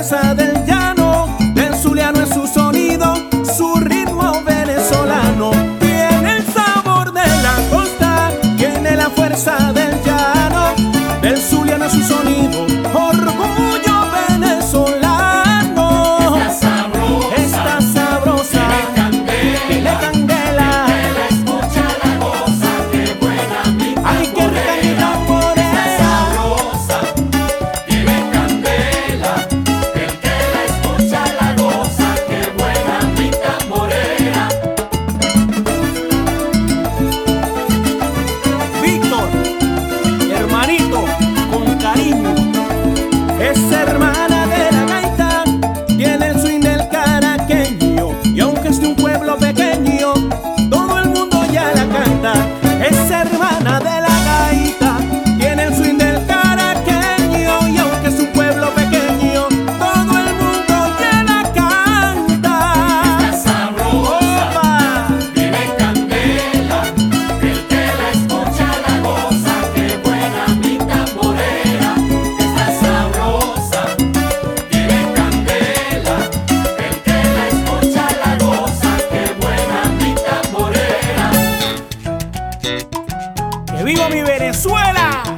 fuerza del llanto. ser más. Viva mi Venezuela!